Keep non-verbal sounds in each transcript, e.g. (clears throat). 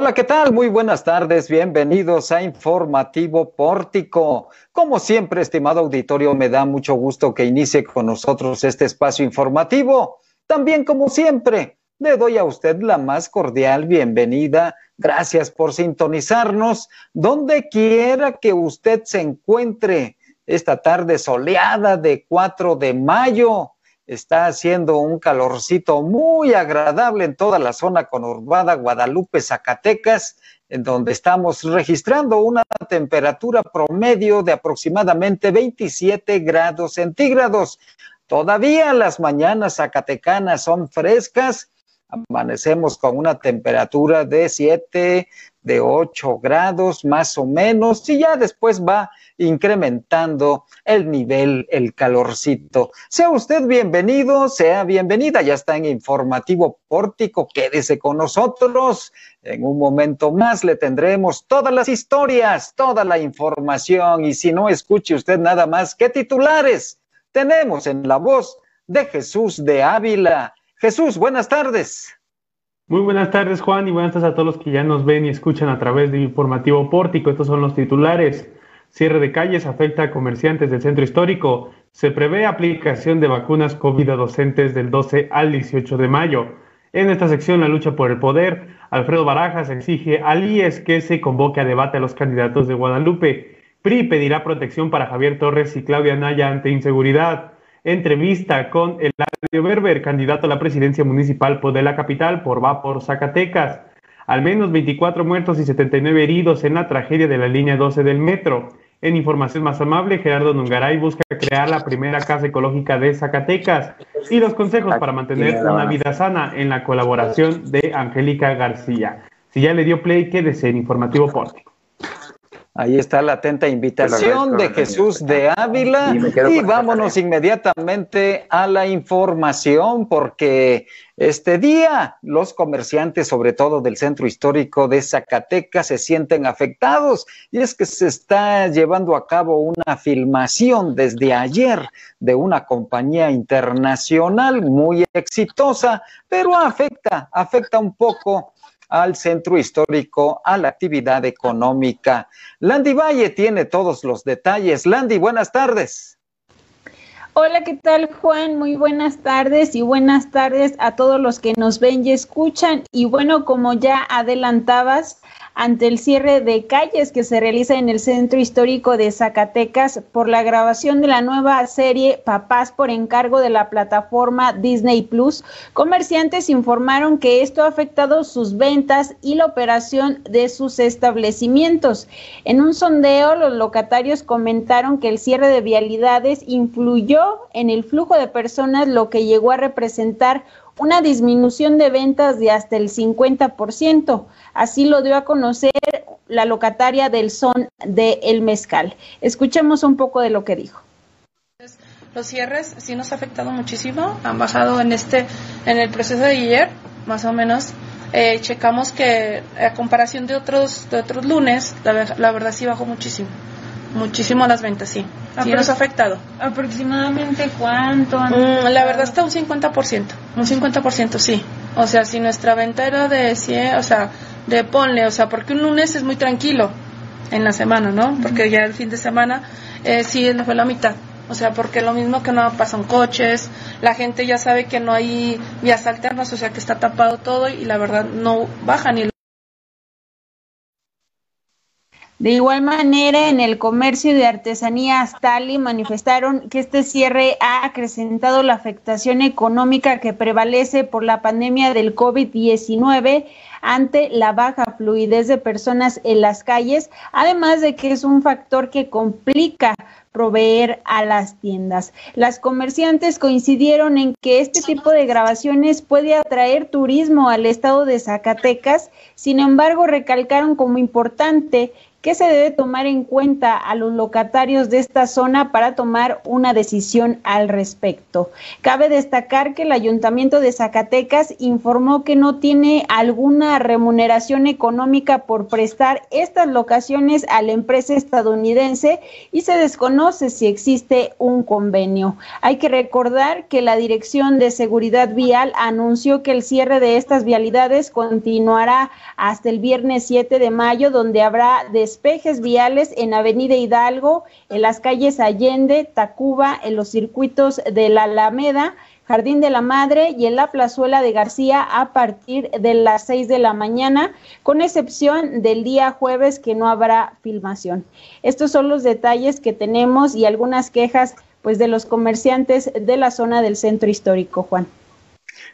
Hola, ¿qué tal? Muy buenas tardes, bienvenidos a Informativo Pórtico. Como siempre, estimado auditorio, me da mucho gusto que inicie con nosotros este espacio informativo. También, como siempre, le doy a usted la más cordial bienvenida. Gracias por sintonizarnos donde quiera que usted se encuentre esta tarde soleada de 4 de mayo. Está haciendo un calorcito muy agradable en toda la zona conurbada Guadalupe, Zacatecas, en donde estamos registrando una temperatura promedio de aproximadamente 27 grados centígrados. Todavía las mañanas zacatecanas son frescas, amanecemos con una temperatura de 7, de 8 grados más o menos, y ya después va incrementando el nivel, el calorcito. Sea usted bienvenido, sea bienvenida, ya está en Informativo Pórtico, quédese con nosotros. En un momento más le tendremos todas las historias, toda la información, y si no escuche usted nada más, ¿qué titulares tenemos en la voz de Jesús de Ávila? Jesús, buenas tardes. Muy buenas tardes, Juan, y buenas tardes a todos los que ya nos ven y escuchan a través de Informativo Pórtico. Estos son los titulares. Cierre de calles afecta a comerciantes del centro histórico. Se prevé aplicación de vacunas COVID a docentes del 12 al 18 de mayo. En esta sección, la lucha por el poder, Alfredo Barajas exige al IES que se convoque a debate a los candidatos de Guadalupe. PRI pedirá protección para Javier Torres y Claudia Naya ante inseguridad. Entrevista con Eladio Berber, candidato a la presidencia municipal de la capital por Va por Zacatecas. Al menos 24 muertos y 79 heridos en la tragedia de la línea 12 del metro. En información más amable, Gerardo Nungaray busca crear la primera casa ecológica de Zacatecas y los consejos para mantener una vida sana en la colaboración de Angélica García. Si ya le dio play, quédese en Informativo Pórtico. Ahí está la atenta invitación de Jesús de Ávila. y, vámonos inmediatamente a la información porque este día los comerciantes, sobre todo del centro histórico de Zacatecas, se sienten afectados. Y es que se está llevando a cabo una filmación desde ayer de una compañía internacional muy exitosa, pero afecta, afecta un poco al centro histórico, a la actividad económica. Landy Valle tiene todos los detalles. Landy, buenas tardes. Hola, ¿qué tal Juan? Muy buenas tardes y buenas tardes a todos los que nos ven y escuchan. Y bueno, como ya adelantabas, ante el cierre de calles que se realiza en el centro histórico de Zacatecas por la grabación de la nueva serie Papás por encargo de la plataforma Disney Plus, comerciantes informaron que esto ha afectado sus ventas y la operación de sus establecimientos. En un sondeo, los locatarios comentaron que el cierre de vialidades influyó en el flujo de personas, lo que llegó a representar una disminución de ventas de hasta el 50%. Así lo dio a conocer la locataria del Son de El Mezcal. Escuchemos un poco de lo que dijo. Los cierres sí nos ha afectado muchísimo, han bajado en este, en el proceso de ayer, más o menos. Eh, checamos que a comparación de otros, de otros lunes, la, la verdad sí bajó muchísimo. Muchísimo las ventas, sí. Sí nos ha afectado. ¿Aproximadamente cuánto? Mm, la verdad está un 50%. Un 50% sí. O sea, si nuestra venta era de 100, o sea, de ponle, o sea, porque un lunes es muy tranquilo en la semana, ¿no? Porque ya el fin de semana eh, sí fue la mitad. O sea, porque lo mismo que no pasan coches, la gente ya sabe que no hay vías alternas, o sea, que está tapado todo y la verdad no baja ni De igual manera, en el comercio de artesanías Tali manifestaron que este cierre ha acrecentado la afectación económica que prevalece por la pandemia del COVID-19 ante la baja fluidez de personas en las calles, además de que es un factor que complica proveer a las tiendas. Las comerciantes coincidieron en que este tipo de grabaciones puede atraer turismo al estado de Zacatecas, sin embargo recalcaron como importante ¿Qué se debe tomar en cuenta a los locatarios de esta zona para tomar una decisión al respecto? Cabe destacar que el Ayuntamiento de Zacatecas informó que no tiene alguna remuneración económica por prestar estas locaciones a la empresa estadounidense y se desconoce si existe un convenio. Hay que recordar que la Dirección de Seguridad Vial anunció que el cierre de estas vialidades continuará hasta el viernes 7 de mayo, donde habrá de despejes viales en Avenida Hidalgo, en las calles Allende, Tacuba, en los circuitos de la Alameda, Jardín de la Madre y en la plazuela de García a partir de las 6 de la mañana, con excepción del día jueves que no habrá filmación. Estos son los detalles que tenemos y algunas quejas pues de los comerciantes de la zona del centro histórico, Juan.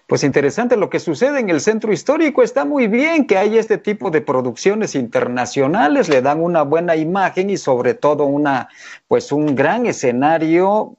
Pues interesante lo que sucede en el centro histórico. Está muy bien que hay este tipo de producciones internacionales, le dan una buena imagen y sobre todo una, pues un gran escenario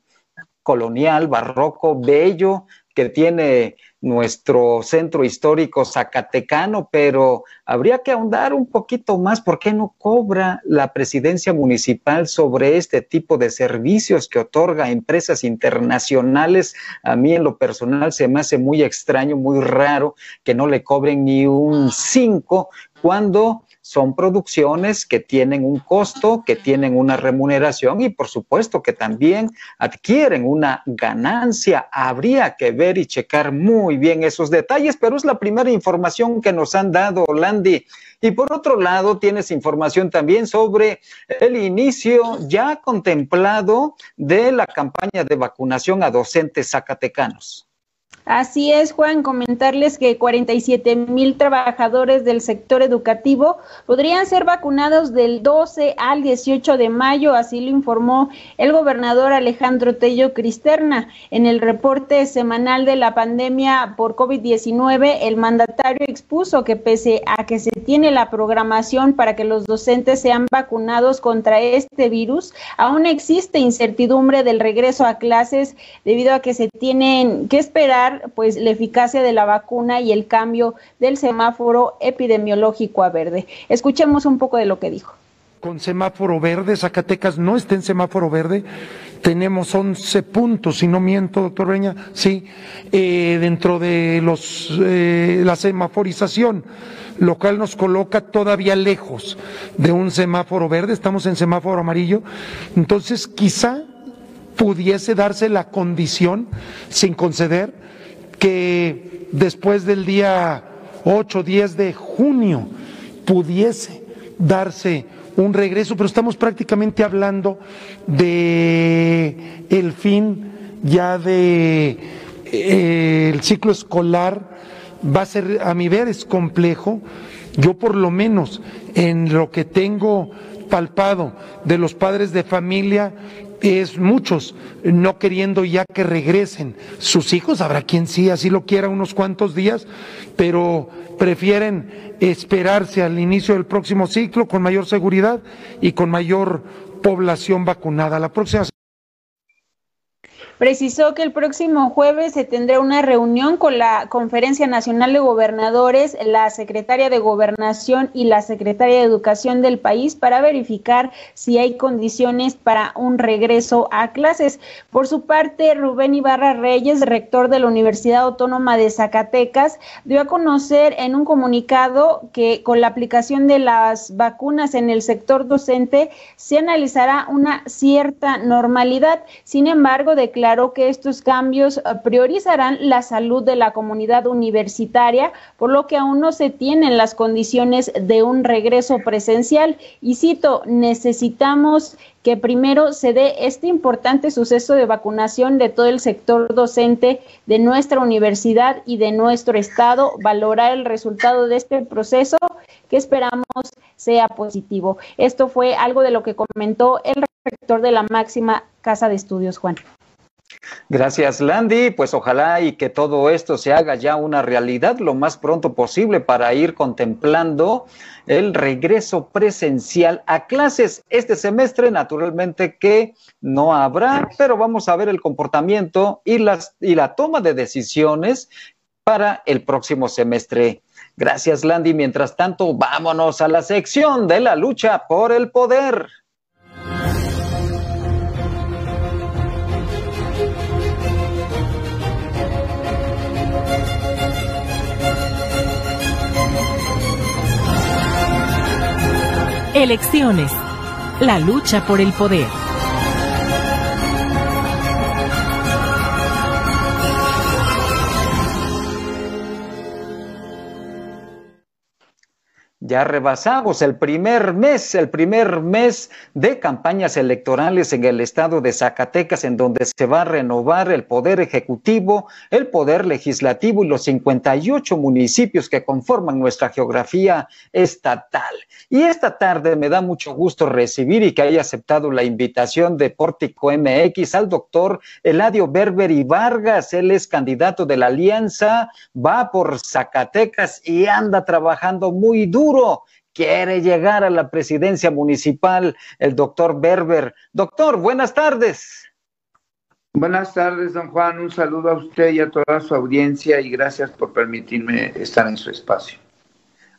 colonial, barroco, bello, que tiene nuestro centro histórico zacatecano, pero habría que ahondar un poquito más. ¿Por qué no cobra la presidencia municipal sobre este tipo de servicios que otorga a empresas internacionales? A mí en lo personal se me hace muy extraño, muy raro que no le cobren ni un 5 cuando son producciones que tienen un costo, que tienen una remuneración y por supuesto que también adquieren una ganancia. Habría que ver y checar muy bien esos detalles, pero es la primera información que nos han dado, Landy. Y por otro lado, tienes información también sobre el inicio ya contemplado de la campaña de vacunación a docentes zacatecanos. Así es, Juan, comentarles que 47 mil trabajadores del sector educativo podrían ser vacunados del 12 al 18 de mayo, así lo informó el gobernador Alejandro Tello Cristerna. En el reporte semanal de la pandemia por COVID-19, el mandatario expuso que pese a que se tiene la programación para que los docentes sean vacunados contra este virus, aún existe incertidumbre del regreso a clases debido a que se tienen que esperar pues la eficacia de la vacuna y el cambio del semáforo epidemiológico a verde. Escuchemos un poco de lo que dijo. Con semáforo verde, Zacatecas no está en semáforo verde, tenemos 11 puntos, si no miento, doctor Reña, sí, eh, dentro de los, eh, la semaforización, lo cual nos coloca todavía lejos de un semáforo verde, estamos en semáforo amarillo, entonces quizá pudiese darse la condición, sin conceder, que después del día 8, 10 de junio pudiese darse un regreso, pero estamos prácticamente hablando de el fin ya de eh, el ciclo escolar va a ser a mi ver es complejo. Yo por lo menos en lo que tengo palpado de los padres de familia es muchos no queriendo ya que regresen sus hijos, habrá quien sí, así lo quiera unos cuantos días, pero prefieren esperarse al inicio del próximo ciclo con mayor seguridad y con mayor población vacunada. La próxima precisó que el próximo jueves se tendrá una reunión con la Conferencia Nacional de Gobernadores, la secretaria de Gobernación y la secretaria de Educación del país para verificar si hay condiciones para un regreso a clases. Por su parte, Rubén Ibarra Reyes, rector de la Universidad Autónoma de Zacatecas, dio a conocer en un comunicado que con la aplicación de las vacunas en el sector docente se analizará una cierta normalidad. Sin embargo, declaró declaró que estos cambios eh, priorizarán la salud de la comunidad universitaria, por lo que aún no se tienen las condiciones de un regreso presencial. Y cito, necesitamos que primero se dé este importante suceso de vacunación de todo el sector docente de nuestra universidad y de nuestro estado, valorar el resultado de este proceso que esperamos sea positivo. Esto fue algo de lo que comentó el rector de la máxima casa de estudios, Juan. Gracias, Landy. Pues ojalá y que todo esto se haga ya una realidad lo más pronto posible para ir contemplando el regreso presencial a clases este semestre. Naturalmente que no habrá, pero vamos a ver el comportamiento y, las, y la toma de decisiones para el próximo semestre. Gracias, Landy. Mientras tanto, vámonos a la sección de la lucha por el poder. Elecciones. La lucha por el poder. Ya rebasamos el primer mes, el primer mes de campañas electorales en el estado de Zacatecas, en donde se va a renovar el poder ejecutivo, el poder legislativo y los 58 municipios que conforman nuestra geografía estatal. Y esta tarde me da mucho gusto recibir y que haya aceptado la invitación de Pórtico MX al doctor Eladio Berber y Vargas. Él es candidato de la Alianza, va por Zacatecas y anda trabajando muy duro quiere llegar a la presidencia municipal el doctor Berber. Doctor, buenas tardes. Buenas tardes, don Juan. Un saludo a usted y a toda su audiencia y gracias por permitirme estar en su espacio.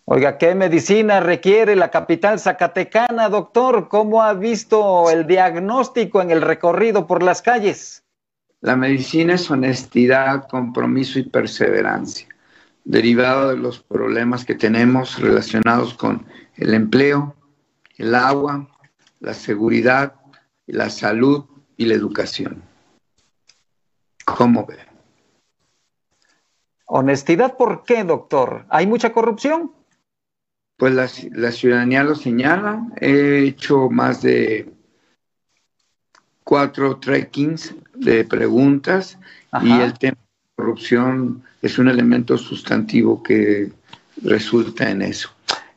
Oiga, ¿qué medicina requiere la capital zacatecana, doctor? ¿Cómo ha visto el diagnóstico en el recorrido por las calles? La medicina es honestidad, compromiso y perseverancia derivado de los problemas que tenemos relacionados con el empleo, el agua, la seguridad, la salud y la educación. ¿Cómo ve? Honestidad, ¿por qué, doctor? ¿Hay mucha corrupción? Pues la, ciudadanía lo señala. He hecho más de cuatro trekkings de preguntas y el tema corrupción es un elemento sustantivo que resulta en eso.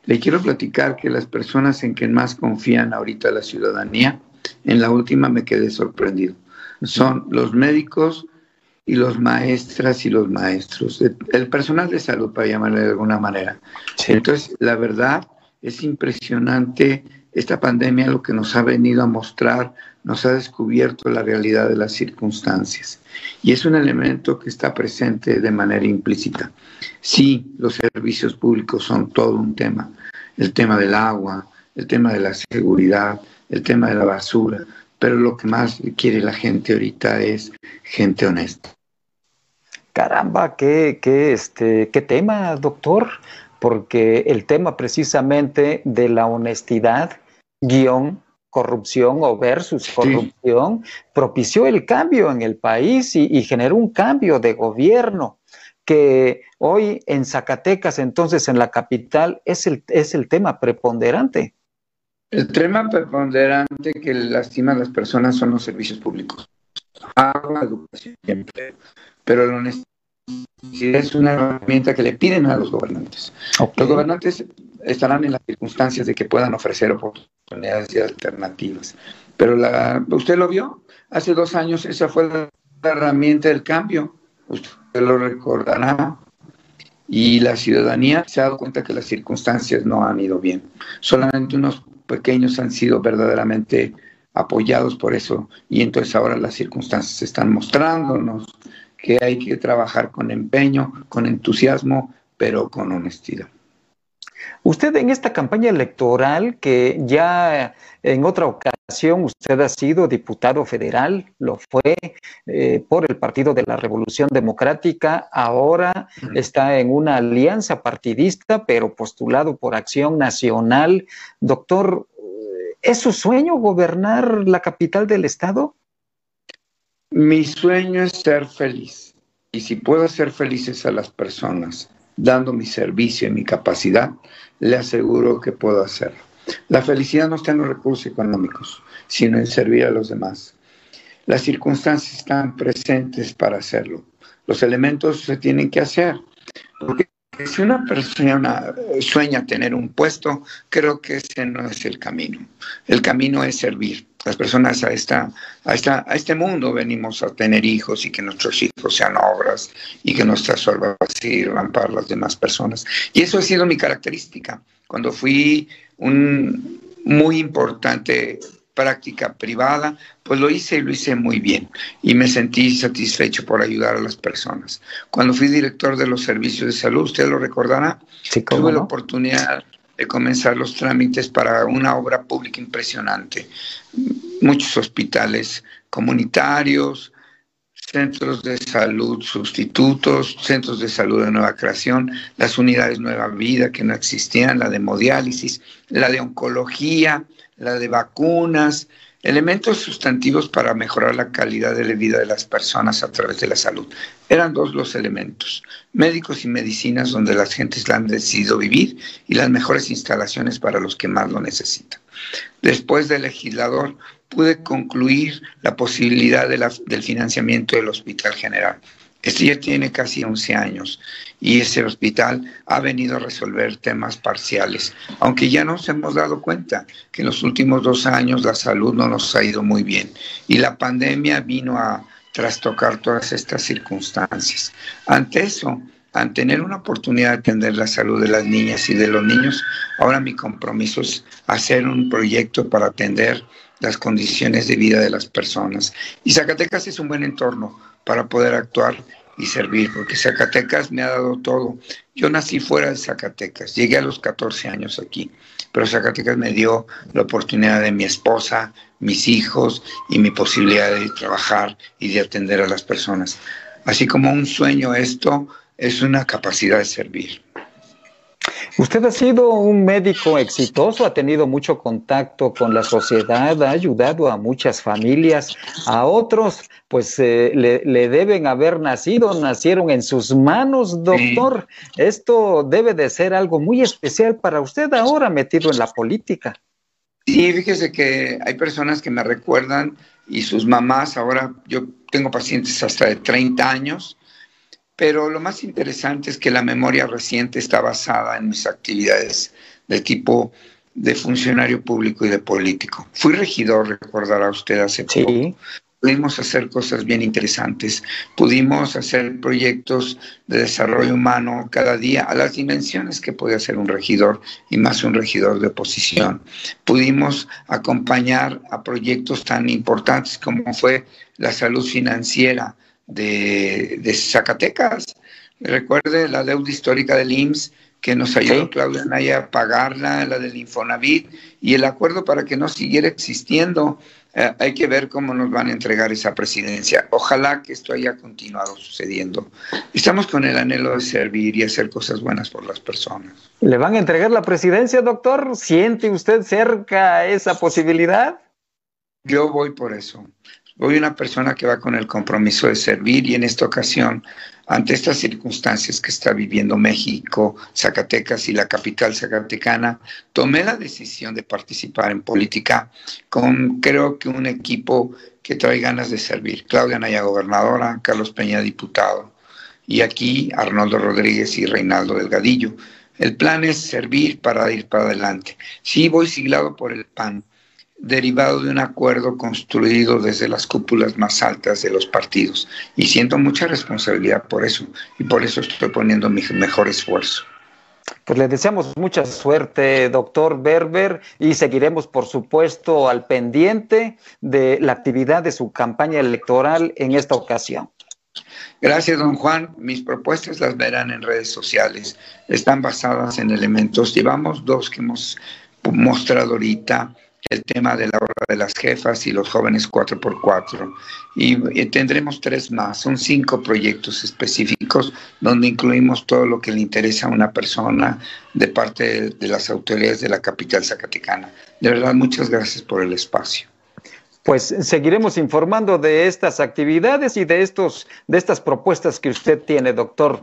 Le quiero platicar que las personas en quien más confían ahorita la ciudadanía, en la última me quedé sorprendido, son los médicos y los maestras y los maestros, el personal de salud, para llamarle de alguna manera. Entonces, la verdad es impresionante esta pandemia lo que nos ha venido a mostrar, nos ha descubierto la realidad de las circunstancias. Y es un elemento que está presente de manera implícita. Sí, los servicios públicos son todo un tema. El tema del agua, el tema de la seguridad, el tema de la basura, pero lo que más quiere la gente ahorita es gente honesta. Caramba, qué, qué, este, qué tema, doctor porque el tema precisamente de la honestidad, guion, corrupción o versus corrupción, propició el cambio en el país y, generó un cambio de gobierno que hoy en Zacatecas, entonces en la capital, es el, es el tema preponderante. El tema preponderante que lastima a las personas son los servicios públicos. Agua, educación y empleo. Pero la honestidad es una herramienta que le piden a los gobernantes. Los gobernantes estarán en las circunstancias de que puedan ofrecer oportunidades alternativas. Pero la, usted lo vio, hace dos años esa fue la herramienta del cambio, usted lo recordará, y la ciudadanía se ha dado cuenta que las circunstancias no han ido bien. Solamente unos pequeños han sido verdaderamente apoyados por eso, y entonces ahora las circunstancias están mostrándonos que hay que trabajar con empeño, con entusiasmo, pero con honestidad. Usted en esta campaña electoral, que ya en otra ocasión usted ha sido diputado federal, lo fue eh, por el Partido de la Revolución Democrática, ahora está en una alianza partidista, pero postulado por Acción Nacional. Doctor, ¿es su sueño gobernar la capital del Estado? Mi sueño es ser feliz. Y si puedo hacer felices a las personas dando mi servicio y mi capacidad, le aseguro que puedo hacerlo. La felicidad no está en los recursos económicos, sino en servir a los demás. Las circunstancias están presentes para hacerlo. Los elementos se tienen que hacer. Porque si una persona sueña tener un puesto, creo que ese no es el camino. El camino es servir las personas a, esta, a, esta, a este mundo venimos a tener hijos y que nuestros hijos sean obras y que nuestras obras sirvan para las demás personas. Y eso ha sido mi característica. Cuando fui un muy importante práctica privada, pues lo hice y lo hice muy bien y me sentí satisfecho por ayudar a las personas. Cuando fui director de los servicios de salud, usted lo recordará, tuve la oportunidad de comenzar los trámites para una obra pública impresionante. Muchos hospitales comunitarios, centros de salud sustitutos, centros de salud de nueva creación, las unidades Nueva Vida que no existían, la de hemodiálisis, la de oncología, la de vacunas, elementos sustantivos para mejorar la calidad de la vida de las personas a través de la salud. Eran dos los elementos, médicos y medicinas donde las gentes han decidido vivir y las mejores instalaciones para los que más lo necesitan. Después del legislador pude concluir la posibilidad del financiamiento del Hospital General. Este ya tiene casi 11 años y ese hospital ha venido a resolver temas parciales, aunque ya nos hemos dado cuenta que en los últimos dos años la salud no nos ha ido muy bien y la pandemia vino a trastocar todas estas circunstancias. Ante eso, al tener una oportunidad de atender la salud de las niñas y de los niños, ahora mi compromiso es hacer un proyecto para atender las condiciones de vida de las personas. Y Zacatecas es un buen entorno para poder actuar y servir, porque Zacatecas me ha dado todo. Yo nací fuera de Zacatecas, llegué a los 14 años aquí, pero Zacatecas me dio la oportunidad de mi esposa, mis hijos y mi posibilidad de trabajar y de atender a las personas. Así como un sueño, esto es una capacidad de servir. Usted ha sido un médico exitoso, ha tenido mucho contacto con la sociedad, ha ayudado a muchas familias, a otros pues eh, le, deben haber nacido, nacieron en sus manos, doctor. Esto debe de ser algo muy especial para usted ahora metido en la política. Sí, fíjese que hay personas que me recuerdan y sus mamás, ahora yo tengo pacientes hasta de 30 años pero lo más interesante es que la memoria reciente está basada en mis actividades de tipo de funcionario público y de político. Fui regidor, recordará usted hace poco. Pudimos hacer cosas bien interesantes. Pudimos hacer proyectos de desarrollo humano cada día a las dimensiones que puede hacer un regidor y más un regidor de oposición. Pudimos acompañar a proyectos tan importantes como fue la salud financiera, de, Zacatecas. Recuerde la deuda histórica del IMSS que nos ayudó Claudia Naya a pagarla, la del Infonavit y el acuerdo para que no siguiera existiendo. Eh, hay que ver cómo nos van a entregar esa presidencia. Ojalá que esto haya continuado sucediendo. Estamos con el anhelo de servir y hacer cosas buenas por las personas. ¿Le van a entregar la presidencia, doctor? ¿Siente usted cerca esa posibilidad? Yo voy por eso. Soy una persona que va con el compromiso de servir y en esta ocasión, ante estas circunstancias que está viviendo México, Zacatecas y la capital zacatecana, tomé la decisión de participar en política con creo que un equipo que trae ganas de servir. Claudia Naya, gobernadora, Carlos Peña, diputado, y aquí Arnoldo Rodríguez y Reinaldo Delgadillo. El plan es servir para ir para adelante. Sí, voy siglado por el PAN, derivado de un acuerdo construido desde las cúpulas más altas de los partidos. Y siento mucha responsabilidad por eso, y por eso estoy poniendo mi mejor esfuerzo. Pues le deseamos mucha suerte, doctor Berber, y seguiremos, por supuesto, al pendiente de la actividad de su campaña electoral en esta ocasión. Gracias, don Juan. Mis propuestas las verán en redes sociales. Están basadas en elementos. Llevamos dos que hemos mostrado ahorita el tema de la hora de las jefas y los jóvenes 4x4. Y, tendremos tres más, son cinco proyectos específicos donde incluimos todo lo que le interesa a una persona de parte de, las autoridades de la capital zacatecana. De verdad, muchas gracias por el espacio. Pues seguiremos informando de estas actividades y de estos de estas propuestas que usted tiene, doctor.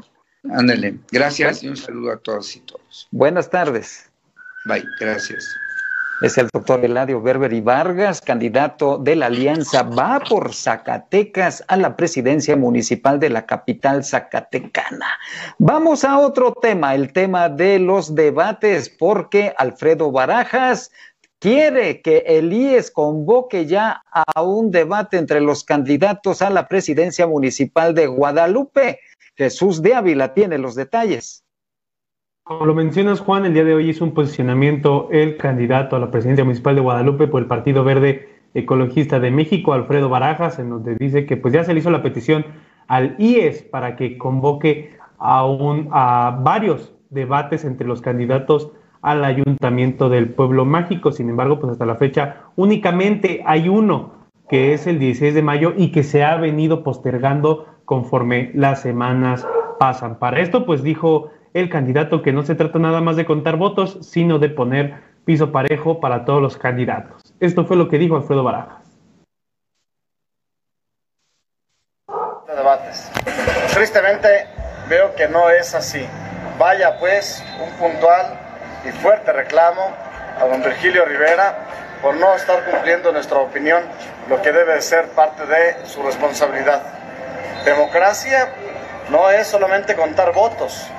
Ándale, gracias y un saludo a todos y todos. Buenas tardes. Bye, gracias es el doctor Eladio Berber y Vargas, candidato de la Alianza Va por Zacatecas a la presidencia municipal de la capital zacatecana. Vamos a otro tema, el tema de los debates, porque Alfredo Barajas quiere que el IES convoque ya a un debate entre los candidatos a la presidencia municipal de Guadalupe. Jesús de Ávila tiene los detalles. Como lo mencionas, Juan, el día de hoy hizo un posicionamiento el candidato a la presidencia municipal de Guadalupe por el Partido Verde Ecologista de México, Alfredo Barajas, en donde dice que pues ya se le hizo la petición al IES para que convoque a, un, a varios debates entre los candidatos al ayuntamiento del pueblo mágico. Sin embargo, pues hasta la fecha únicamente hay uno que es el 16 de mayo y que se ha venido postergando conforme las semanas pasan. Para esto, pues dijo el candidato que no se trata nada más de contar votos, sino de poner piso parejo para todos los candidatos. Esto fue lo que dijo Alfredo Barajas. Debates. Tristemente veo que no es así. Vaya pues un puntual y fuerte reclamo a don Virgilio Rivera por no estar cumpliendo nuestra opinión lo que debe de ser parte de su responsabilidad. Democracia no es solamente contar votos,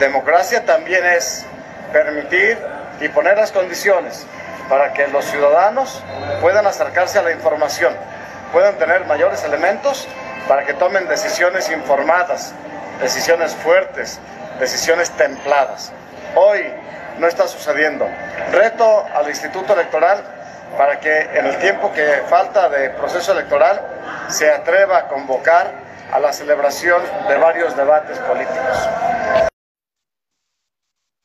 democracia también es permitir y poner las condiciones para que los ciudadanos puedan acercarse a la información, puedan tener mayores elementos para que tomen decisiones informadas, decisiones fuertes, decisiones templadas. Hoy no está sucediendo. Reto al Instituto Electoral para que en el tiempo que falta de proceso electoral se atreva a convocar a la celebración de varios debates políticos.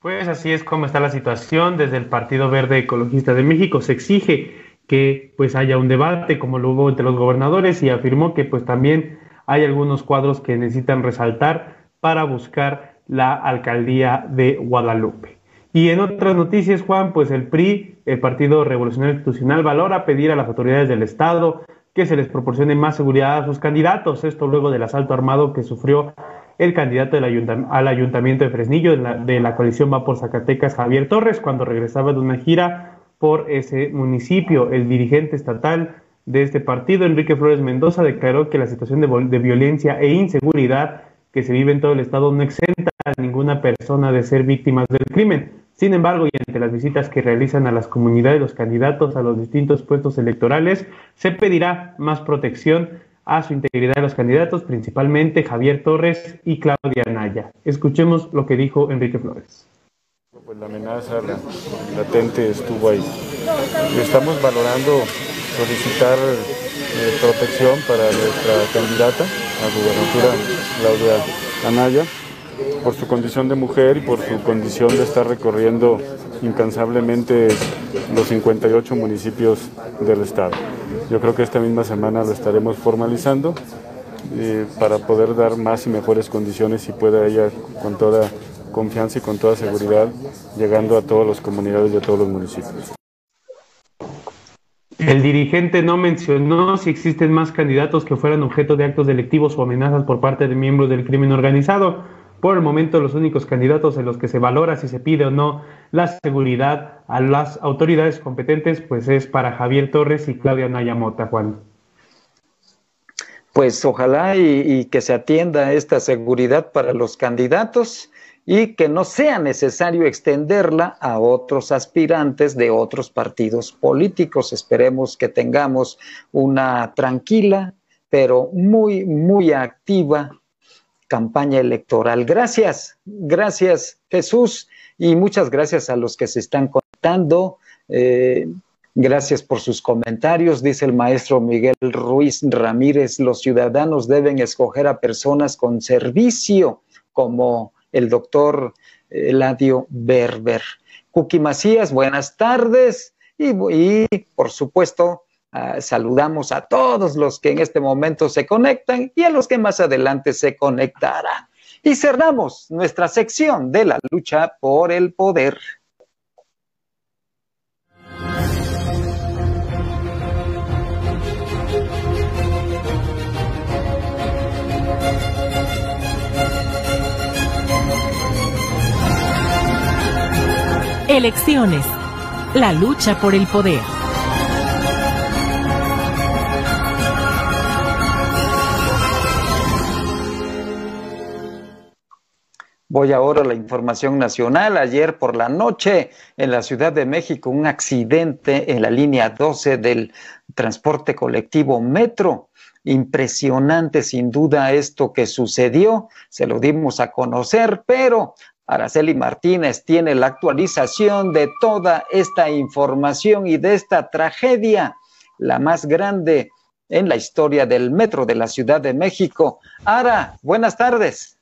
Pues así es como está la situación. Desde el Partido Verde Ecologista de México se exige que pues haya un debate como lo hubo entre los gobernadores y afirmó que pues también hay algunos cuadros que necesitan resaltar para buscar la alcaldía de Guadalupe. Y en otras noticias, Juan, pues el PRI, el Partido Revolucionario Institucional, valora pedir a las autoridades del Estado que se les proporcione más seguridad a sus candidatos. Esto luego del asalto armado que sufrió el candidato al ayuntamiento de Fresnillo de la, coalición Va por Zacatecas, Javier Torres, cuando regresaba de una gira por ese municipio. El dirigente estatal de este partido, Enrique Flores Mendoza, declaró que la situación de, de violencia e inseguridad que se vive en todo el estado no exenta a ninguna persona de ser víctimas del crimen. Sin embargo, y ante las visitas que realizan a las comunidades los candidatos a los distintos puestos electorales, se pedirá más protección a su integridad de los candidatos, principalmente Javier Torres y Claudia Naya. Escuchemos lo que dijo Enrique Flores. Pues la amenaza latente estuvo ahí. Estamos valorando solicitar eh, protección para nuestra candidata a gubernatura, Claudia Anaya por su condición de mujer y por su condición de estar recorriendo incansablemente los 58 municipios del estado. Yo creo que esta misma semana lo estaremos formalizando eh, para poder dar más y mejores condiciones y pueda ella con toda confianza y con toda seguridad llegando a todas las comunidades de todos los municipios. El dirigente no mencionó si existen más candidatos que fueran objeto de actos delictivos o amenazas por parte de miembros del crimen organizado. Por el momento, los únicos candidatos en los que se valora si se pide o no la seguridad a las autoridades competentes, pues es para Javier Torres y Claudia Nayamota, Juan. Pues ojalá y, que se atienda esta seguridad para los candidatos y que no sea necesario extenderla a otros aspirantes de otros partidos políticos. Esperemos que tengamos una tranquila, pero muy, muy activa campaña electoral. Gracias, gracias Jesús y muchas gracias a los que se están contando. Eh, gracias por sus comentarios, dice el maestro Miguel Ruiz Ramírez. Los ciudadanos deben escoger a personas con servicio, como el doctor Eladio Berber. Cuqui Macías, buenas tardes. Y, y por supuesto, Ah, saludamos a todos los que en este momento se conectan y a los que más adelante se conectarán. Y cerramos nuestra sección de la lucha por el poder. Elecciones. La lucha por el poder. Voy ahora a la información nacional. Ayer por la noche en la Ciudad de México un accidente en la línea 12 del transporte colectivo Metro. Impresionante sin duda esto que sucedió, se lo dimos a conocer, pero Araceli Martínez tiene la actualización de toda esta información y de esta tragedia, la más grande en la historia del metro de la Ciudad de México. Ara, buenas tardes.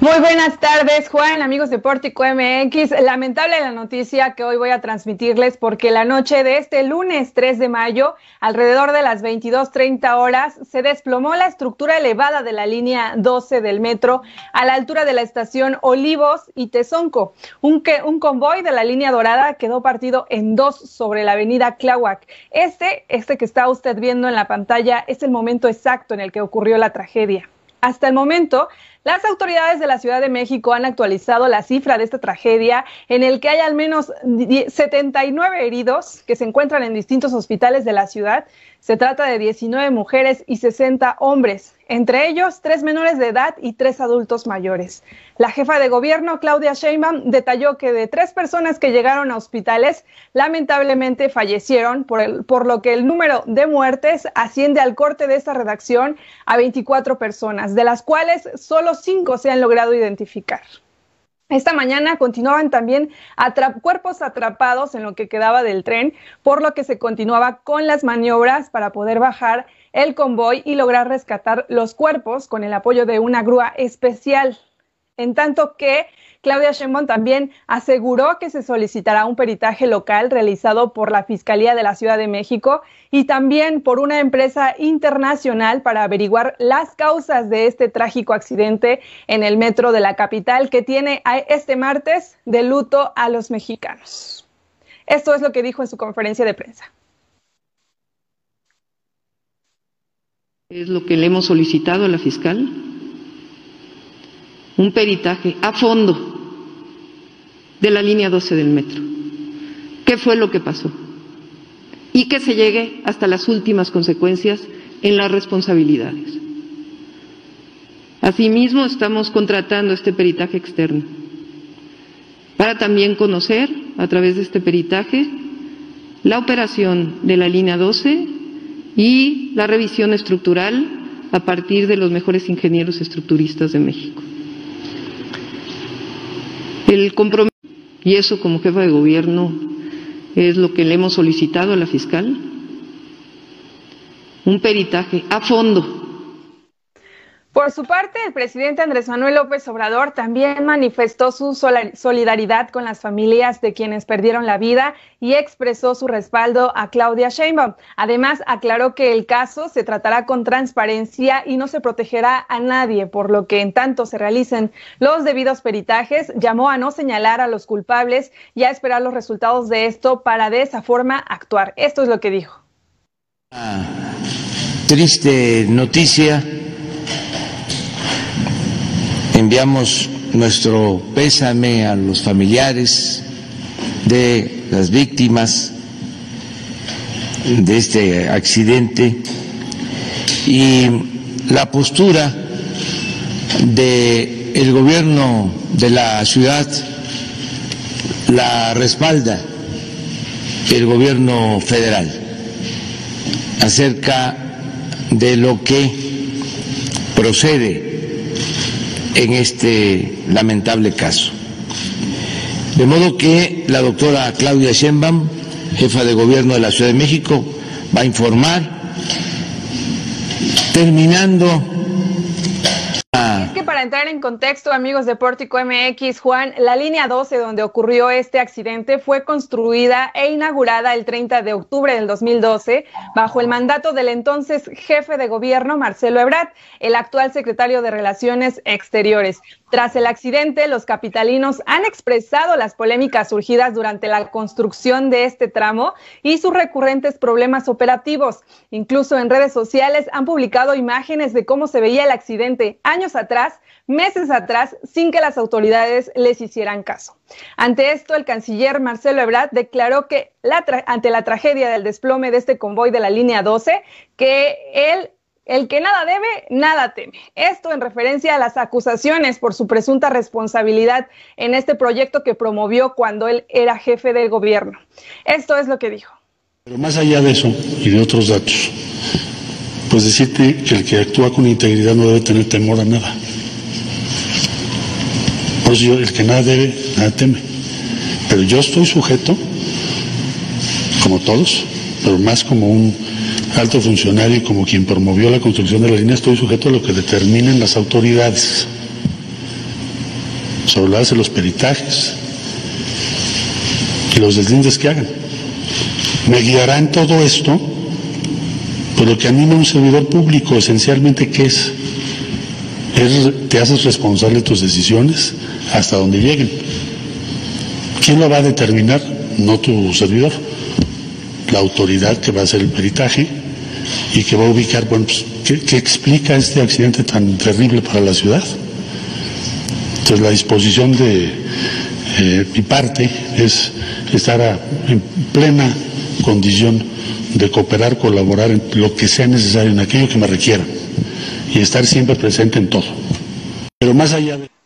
Muy buenas tardes, Juan, amigos de Pórtico MX. Lamentable la noticia que hoy voy a transmitirles porque la noche de este lunes 3 de mayo, alrededor de las 22:30 horas, se desplomó la estructura elevada de la línea 12 del metro a la altura de la estación Olivos y Tezonco. Un, un convoy de la línea dorada quedó partido en dos sobre la avenida Tláhuac. Este, este que está usted viendo en la pantalla, es el momento exacto en el que ocurrió la tragedia. Hasta el momento, las autoridades de la Ciudad de México han actualizado la cifra de esta tragedia en el que hay al menos 79 heridos que se encuentran en distintos hospitales de la ciudad. Se trata de 19 mujeres y 60 hombres entre ellos tres menores de edad y tres adultos mayores. La jefa de gobierno, Claudia Sheinbaum, detalló que de tres personas que llegaron a hospitales, lamentablemente fallecieron, por, por lo que el número de muertes asciende al corte de esta redacción a 24 personas, de las cuales solo cinco se han logrado identificar. Esta mañana continuaban también cuerpos atrapados en lo que quedaba del tren, por lo que se continuaba con las maniobras para poder bajar el convoy y lograr rescatar los cuerpos con el apoyo de una grúa especial. En tanto que Claudia Sheinbaum también aseguró que se solicitará un peritaje local realizado por la Fiscalía de la Ciudad de México y también por una empresa internacional para averiguar las causas de este trágico accidente en el metro de la capital que tiene este martes de luto a los mexicanos. Esto es lo que dijo en su conferencia de prensa. Es lo que le hemos solicitado a la fiscal. Un peritaje a fondo de la línea 12 del metro. ¿Qué fue lo que pasó? Y que se llegue hasta las últimas consecuencias en las responsabilidades. Asimismo, estamos contratando este peritaje externo para también conocer, a través de este peritaje, la operación de la línea 12 y la revisión estructural a partir de los mejores ingenieros estructuristas de México. El compromiso, y eso como jefa de gobierno es lo que le hemos solicitado a la fiscal, un peritaje a fondo por su parte, el presidente Andrés Manuel López Obrador también manifestó su solidaridad con las familias de quienes perdieron la vida y expresó su respaldo a Claudia Sheinbaum. Además, aclaró que el caso se tratará con transparencia y no se protegerá a nadie, por lo que en tanto se realicen los debidos peritajes, llamó a no señalar a los culpables y a esperar los resultados de esto para de esa forma actuar. Esto es lo que dijo. triste noticia Enviamos nuestro pésame a los familiares de las víctimas de este accidente y la postura del el gobierno de la ciudad la respalda el gobierno federal acerca de lo que procede en este lamentable caso. De modo que la doctora Claudia Sheinbaum, jefa de gobierno de la Ciudad de México, va a informar, terminando entrar en contexto, amigos de Pórtico MX, Juan, la línea 12 donde ocurrió este accidente fue construida e inaugurada el 30 de octubre del 2012 bajo el mandato del entonces jefe de gobierno Marcelo Ebrard, el actual secretario de Relaciones Exteriores. Tras el accidente, los capitalinos han expresado las polémicas surgidas durante la construcción de este tramo y sus recurrentes problemas operativos. Incluso en redes sociales han publicado imágenes de cómo se veía el accidente años atrás, meses atrás, sin que las autoridades les hicieran caso. Ante esto, el canciller Marcelo Ebrard declaró que ante la tragedia del desplome de este convoy de la línea 12, que él el que nada debe, nada teme. Esto en referencia a las acusaciones por su presunta responsabilidad en este proyecto que promovió cuando él era jefe del gobierno. Esto es lo que dijo. Pero más allá de eso y de otros datos, pues decirte que el que actúa con integridad no debe tener temor a nada. Por eso yo, el que nada debe, nada teme. Pero yo estoy sujeto, como todos, pero más como un alto funcionario y como quien promovió la construcción de la línea, estoy sujeto a lo que determinen las autoridades sobre la base de los peritajes y los deslindes que hagan. Me guiará en todo esto por lo que anima un servidor público, esencialmente, ¿qué es? Te haces responsable de tus decisiones hasta donde lleguen. ¿Quién lo va a determinar? No tu servidor. La autoridad que va a hacer el peritaje y que va a ubicar, bueno, pues, ¿qué, explica este accidente tan terrible para la ciudad? Entonces, la disposición de eh, mi parte es estar en plena condición de cooperar, colaborar en lo que sea necesario, en aquello que me requiera y estar siempre presente en todo. Pero más allá de...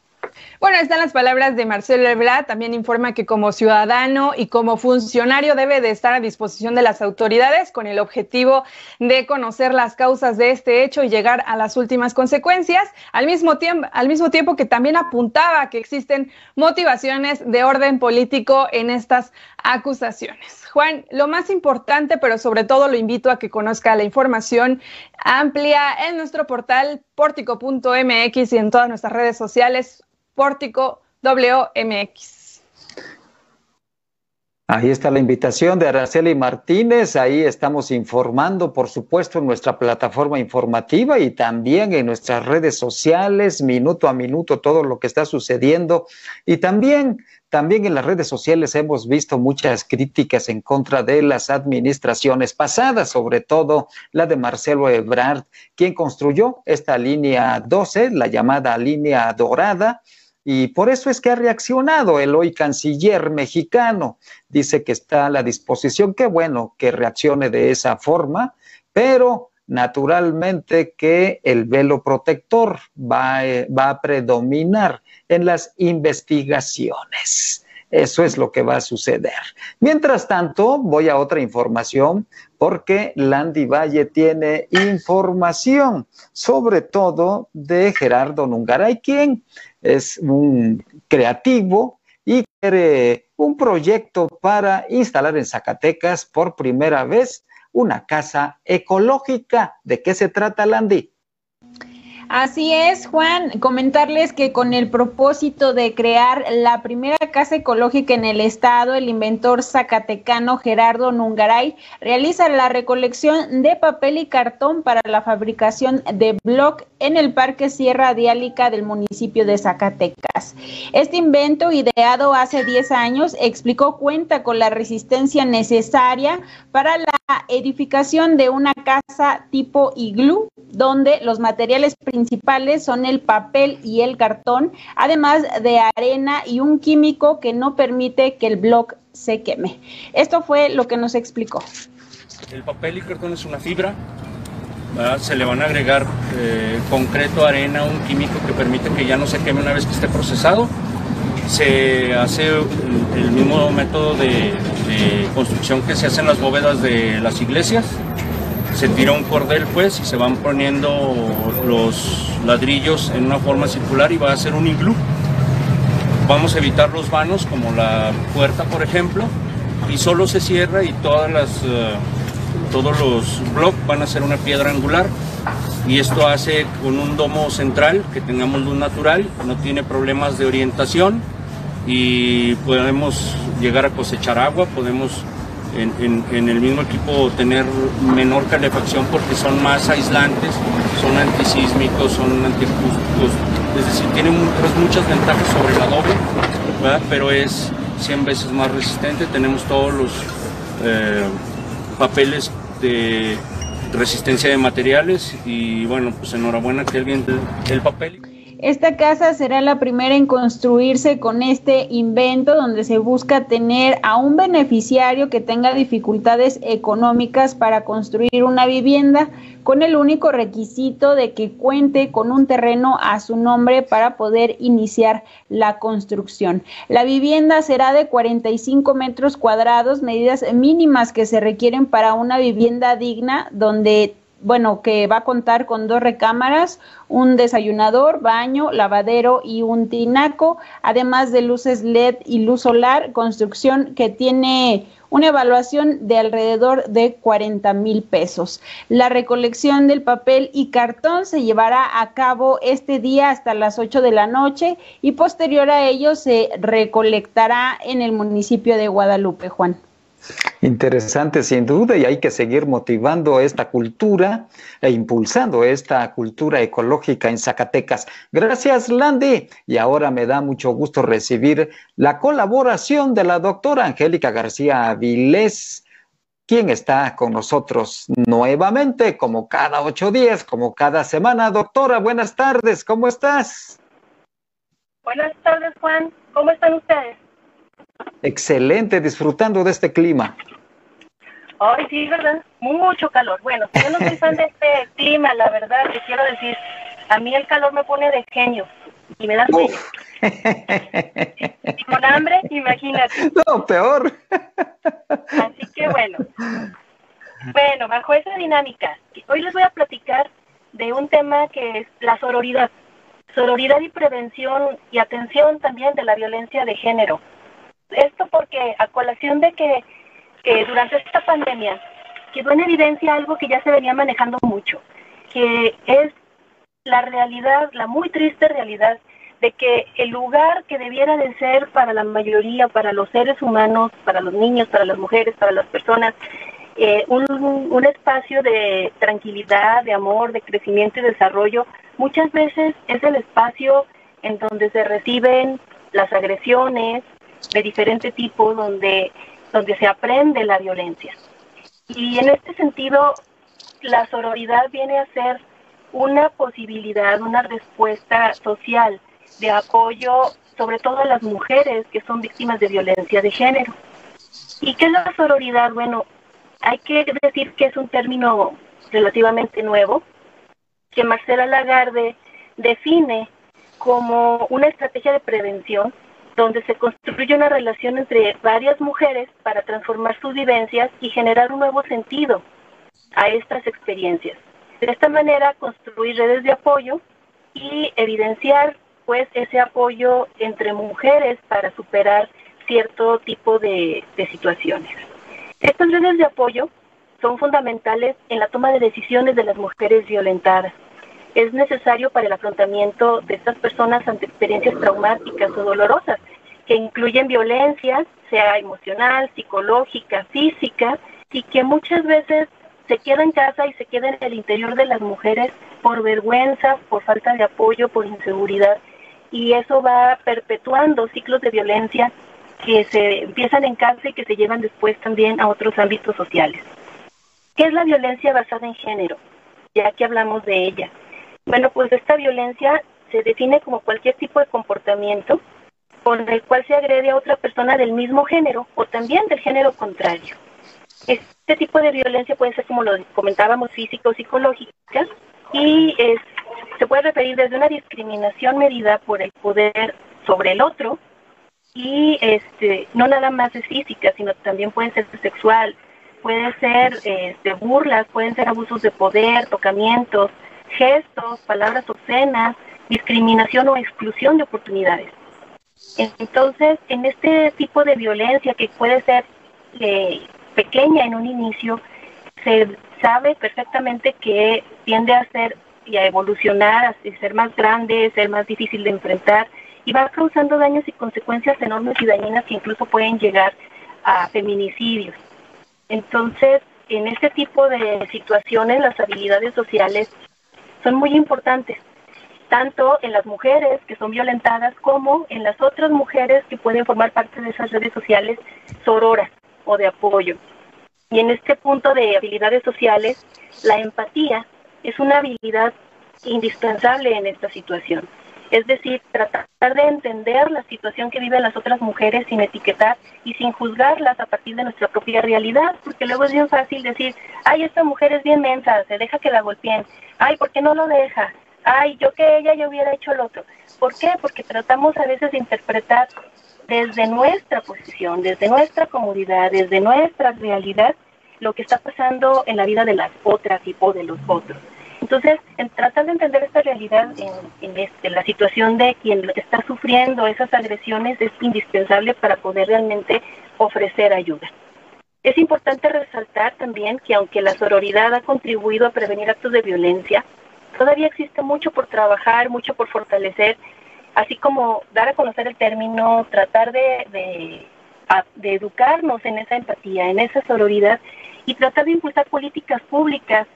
Bueno, están las palabras de Marcelo Ebrard. También informa que como ciudadano y como funcionario debe de estar a disposición de las autoridades con el objetivo de conocer las causas de este hecho y llegar a las últimas consecuencias. Al mismo tiempo, al mismo tiempo que también apuntaba que existen motivaciones de orden político en estas acusaciones. Juan, lo más importante, pero sobre todo lo invito a que conozca la información amplia en nuestro portal pórtico.mx y en todas nuestras redes sociales Pórtico WMX. Ahí está la invitación de Araceli Martínez. Ahí estamos informando, por supuesto, en nuestra plataforma informativa y también en nuestras redes sociales, minuto a minuto, todo lo que está sucediendo. Y también, también en las redes sociales hemos visto muchas críticas en contra de las administraciones pasadas, sobre todo la de Marcelo Ebrard, quien construyó esta línea 12, la llamada línea dorada y por eso es que ha reaccionado el hoy canciller mexicano. Dice que está a la disposición, qué bueno que reaccione de esa forma, pero naturalmente que el velo protector va, eh, va a predominar en las investigaciones. Eso es lo que va a suceder. Mientras tanto, voy a otra información porque Landy Valle tiene información, sobre todo de Gerardo Nungaray, quien es un creativo y quiere un proyecto para instalar en Zacatecas por primera vez una casa ecológica. ¿De qué se trata, Landy? Así es, Juan. Comentarles que con el propósito de crear la primera casa ecológica en el estado, el inventor zacatecano Gerardo Nungaray realiza la recolección de papel y cartón para la fabricación de bloc en el Parque Sierra Diálica del municipio de Zacatecas. Este invento, ideado hace 10 años, explicó cuenta con la resistencia necesaria para la edificación de una casa tipo iglú, donde los materiales principales son el papel y el cartón, además de arena y un químico que no permite que el bloc se queme. Esto fue lo que nos explicó. El papel y cartón es una fibra, se le van a agregar eh, concreto, arena, un químico que permite que ya no se queme una vez que esté procesado. Se hace el, mismo método de construcción que se hace en las bóvedas de las iglesias se tira un cordel pues y se van poniendo los ladrillos en una forma circular y va a ser un iglú. Vamos a evitar los vanos como la puerta por ejemplo y solo se cierra y todas las, eh, todos los bloques van a ser una piedra angular y esto hace con un domo central que tengamos luz natural, no tiene problemas de orientación y podemos llegar a cosechar agua, podemos en, el mismo equipo tener menor calefacción porque son más aislantes, son antisísmicos, son antiacústicos, es decir, tienen muchas, ventajas sobre la doble, pero es 100 veces más resistente. Tenemos todos los eh, papeles de resistencia de materiales y bueno, pues enhorabuena que alguien el papel. Esta casa será la primera en construirse con este invento donde se busca tener a un beneficiario que tenga dificultades económicas para construir una vivienda con el único requisito de que cuente con un terreno a su nombre para poder iniciar la construcción. La vivienda será de 45 metros cuadrados, medidas mínimas que se requieren para una vivienda digna donde bueno, que va a contar con dos recámaras, un desayunador, baño, lavadero y un tinaco, además de luces LED y luz solar, construcción que tiene una evaluación de alrededor de 40 mil pesos. La recolección del papel y cartón se llevará a cabo este día hasta las 8 de la noche y posterior a ello se recolectará en el municipio de Guadalupe, Juan. Interesante, sin duda, y hay que seguir motivando esta cultura e impulsando esta cultura ecológica en Zacatecas. Gracias, Landy. Y ahora me da mucho gusto recibir la colaboración de la doctora Angélica García Avilés, quien está con nosotros nuevamente, como cada ocho días, como cada semana. Doctora, buenas tardes, ¿cómo estás? Buenas tardes, Juan. ¿Cómo están ustedes? Excelente, disfrutando de este clima. Ay, sí, ¿verdad? Mucho calor. Bueno, yo no soy fan de este clima, la verdad, te quiero decir. A mí el calor me pone de genio y me da sueño. y con hambre, imagínate. (laughs) No, peor. Así que bueno. Bueno, bajo esa dinámica, hoy les voy a platicar de un tema que es la sororidad. Sororidad y prevención y atención también de la violencia de género. Esto porque a colación de que durante esta pandemia quedó en evidencia algo que ya se venía manejando mucho, que es la realidad, la muy triste realidad de que el lugar que debiera de ser para la mayoría, para los seres humanos, para los niños, para las mujeres, para las personas, eh, un, un espacio de tranquilidad, de amor, de crecimiento y desarrollo, muchas veces es el espacio en donde se reciben las agresiones de diferente tipo, donde donde se aprende la violencia. Y en este sentido, la sororidad viene a ser una posibilidad, una respuesta social de apoyo, sobre todo a las mujeres que son víctimas de violencia de género. ¿Y qué es la sororidad? Bueno, hay que decir que es un término relativamente nuevo, que Marcela Lagarde define como una estrategia de prevención donde se construye una relación entre varias mujeres para transformar sus vivencias y generar un nuevo sentido a estas experiencias. De esta manera, construir redes de apoyo y evidenciar pues ese apoyo entre mujeres para superar cierto tipo de, de situaciones. Estas redes de apoyo son fundamentales en la toma de decisiones de las mujeres violentadas. Es necesario para el afrontamiento de estas personas ante experiencias traumáticas o dolorosas que incluyen violencia, sea emocional, psicológica, física, y que muchas veces se queda en casa y se queda en el interior de las mujeres por vergüenza, por falta de apoyo, por inseguridad. Y eso va perpetuando ciclos de violencia que se empiezan en casa y que se llevan después también a otros ámbitos sociales. ¿Qué es la violencia basada en género? Ya que hablamos de ella. Bueno, pues esta violencia se define como cualquier tipo de comportamiento con el cual se agrede a otra persona del mismo género o también del género contrario. Este tipo de violencia puede ser, como lo comentábamos, físico o psicológica y se puede referir desde una discriminación medida por el poder sobre el otro y este, no nada más es física, sino también puede ser sexual, puede ser este, burlas, pueden ser abusos de poder, tocamientos, gestos, palabras obscenas, discriminación o exclusión de oportunidades. Entonces, en este tipo de violencia que puede ser eh, pequeña en un inicio, se sabe perfectamente que tiende a ser y a evolucionar, a ser más grande, ser más difícil de enfrentar y va causando daños y consecuencias enormes y dañinas que incluso pueden llegar a feminicidios. Entonces, en este tipo de situaciones, las habilidades sociales son muy importantes tanto en las mujeres que son violentadas como en las otras mujeres que pueden formar parte de esas redes sociales sororas o de apoyo. Y en este punto de habilidades sociales, la empatía es una habilidad indispensable en esta situación. Es decir, tratar de entender la situación que viven las otras mujeres sin etiquetar y sin juzgarlas a partir de nuestra propia realidad, porque luego es bien fácil decir, ay, esta mujer es bien mensa, se deja que la golpeen, ay, ¿por qué no lo deja? ay, yo que ella yo hubiera hecho el otro. ¿Por qué? Porque tratamos a veces de interpretar desde nuestra posición, desde nuestra comodidad, desde nuestra realidad, lo que está pasando en la vida de las otras y o de los otros. Entonces, en tratar de entender esta realidad en, este, la situación de quien está sufriendo esas agresiones es indispensable para poder realmente ofrecer ayuda. Es importante resaltar también que aunque la sororidad ha contribuido a prevenir actos de violencia, todavía existe mucho por trabajar, mucho por fortalecer, así como dar a conocer el término, tratar de, de, de educarnos en esa empatía, en esa sororidad y tratar de impulsar políticas públicas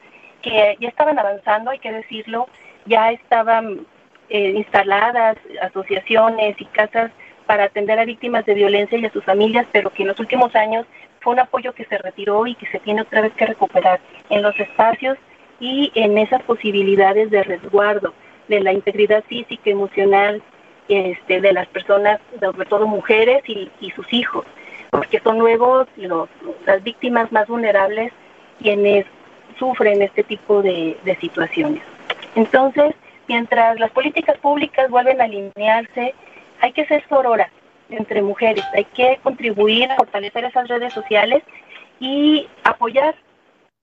que ya estaban avanzando, hay que decirlo, ya estaban eh, instaladas asociaciones y casas para atender a víctimas de violencia y a sus familias, pero que en los últimos años fue un apoyo que se retiró y que se tiene otra vez que recuperar en los espacios y en esas posibilidades de resguardo de la integridad física, emocional este, de las personas, sobre todo mujeres y, sus hijos, porque son luego los, las víctimas más vulnerables quienes sufren este tipo de, situaciones. Entonces, mientras las políticas públicas vuelven a alinearse, hay que ser sorora entre mujeres, hay que contribuir a fortalecer esas redes sociales y apoyar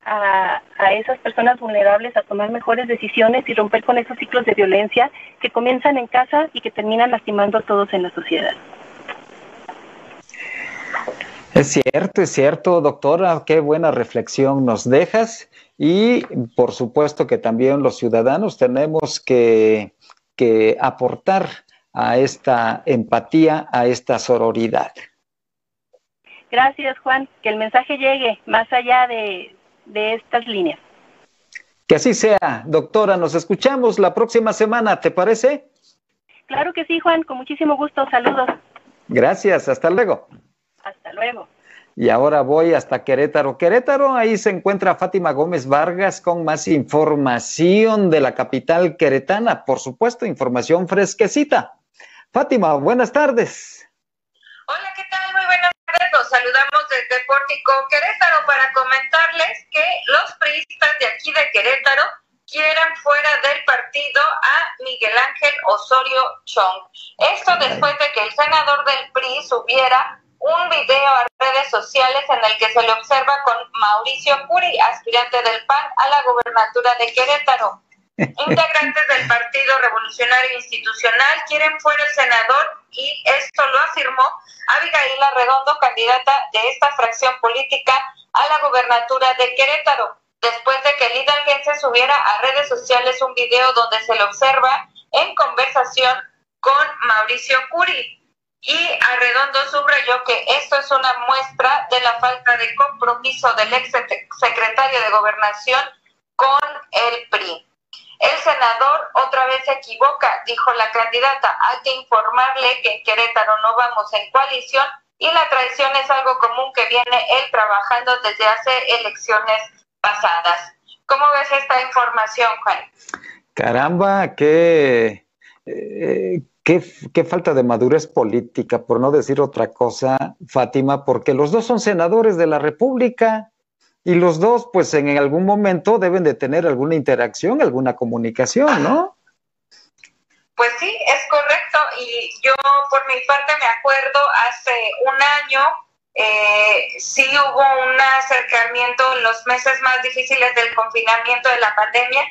a, esas personas vulnerables a tomar mejores decisiones y romper con esos ciclos de violencia que comienzan en casa y que terminan lastimando a todos en la sociedad. Es cierto, es cierto, doctora, qué buena reflexión nos dejas. Y por supuesto que también los ciudadanos tenemos que, aportar a esta empatía, a esta sororidad. Gracias, Juan. Que el mensaje llegue más allá de, de estas líneas. Que así sea, doctora. Nos escuchamos la próxima semana, ¿te parece? Claro que sí, Juan. Con muchísimo gusto. Saludos. Gracias. Hasta luego. Hasta luego. Y ahora voy hasta Querétaro. Querétaro, ahí se encuentra Fátima Gómez Vargas con más información de la capital queretana. Por supuesto, información fresquecita. Fátima, buenas tardes. Hola, ¿qué tal? Muy buenas tardes. Los saludamos desde Pórtico Querétaro para comentarles que los priistas de aquí de Querétaro quieren fuera del partido a Miguel Ángel Osorio Chong. Esto después de que el senador del PRI subiera un video a redes sociales en el que se le observa con Mauricio Curi, aspirante del PAN a la gobernatura de Querétaro. (laughs) Integrantes del Partido Revolucionario Institucional quieren fuera el senador y esto lo afirmó Abigail Arredondo, candidata de esta fracción política a la gobernatura de Querétaro, después de que el hidalguense subiera a redes sociales un video donde se le observa en conversación con Mauricio Curi y Arredondo subrayó que esto es una muestra de la falta de compromiso del ex secretario de Gobernación con el PRI. El senador otra vez se equivoca, dijo la candidata. Hay que informarle que en Querétaro no vamos en coalición y la traición es algo común que viene él trabajando desde hace elecciones pasadas. ¿Cómo ves esta información, Juan? Caramba, qué, eh, Qué, falta de madurez política, por no decir otra cosa, Fátima, porque los dos son senadores de la República y los dos, pues en algún momento deben de tener alguna interacción, alguna comunicación, ¿no? Pues sí, es correcto. Y yo, por mi parte, me acuerdo hace un año, eh, sí hubo un acercamiento en los meses más difíciles del confinamiento de la pandemia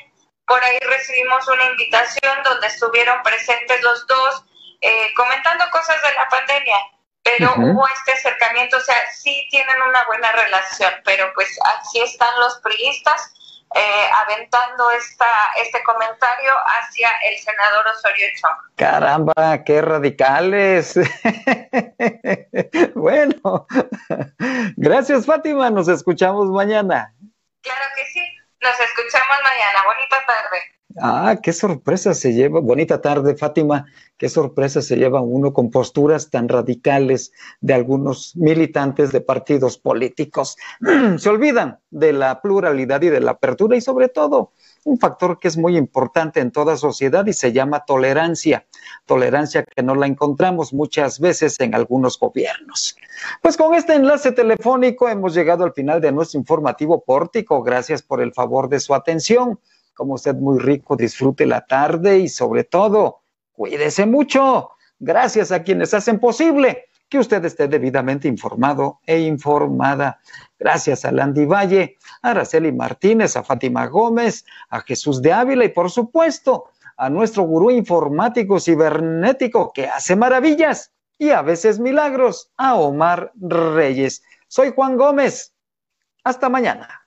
por ahí recibimos una invitación donde estuvieron presentes los dos eh, comentando cosas de la pandemia, pero hubo este acercamiento, o sea, sí tienen una buena relación, pero pues aquí están los priistas eh, aventando esta, este comentario hacia el senador Osorio Chong. Caramba, qué radicales. (laughs) bueno, (laughs) gracias Fátima, nos escuchamos mañana. Claro que sí. Nos escuchamos mañana. Bonita tarde. Ah, qué sorpresa se lleva. Bonita tarde, Fátima. Qué sorpresa se lleva uno con posturas tan radicales de algunos militantes de partidos políticos. (clears throat) se olvidan de la pluralidad y de la apertura y sobre todo un factor que es muy importante en toda sociedad y se llama tolerancia. Tolerancia que no la encontramos muchas veces en algunos gobiernos. Pues con este enlace telefónico hemos llegado al final de nuestro informativo pórtico. Gracias por el favor de su atención. Como usted muy rico, disfrute la tarde y sobre todo, cuídese mucho. Gracias a quienes hacen posible que usted esté debidamente informado e informada. Gracias a Landy Valle, a Araceli Martínez, a Fátima Gómez, a Jesús de Ávila y por supuesto a nuestro gurú informático cibernético que hace maravillas y a veces milagros, a Omar Reyes. Soy Juan Gómez. Hasta mañana.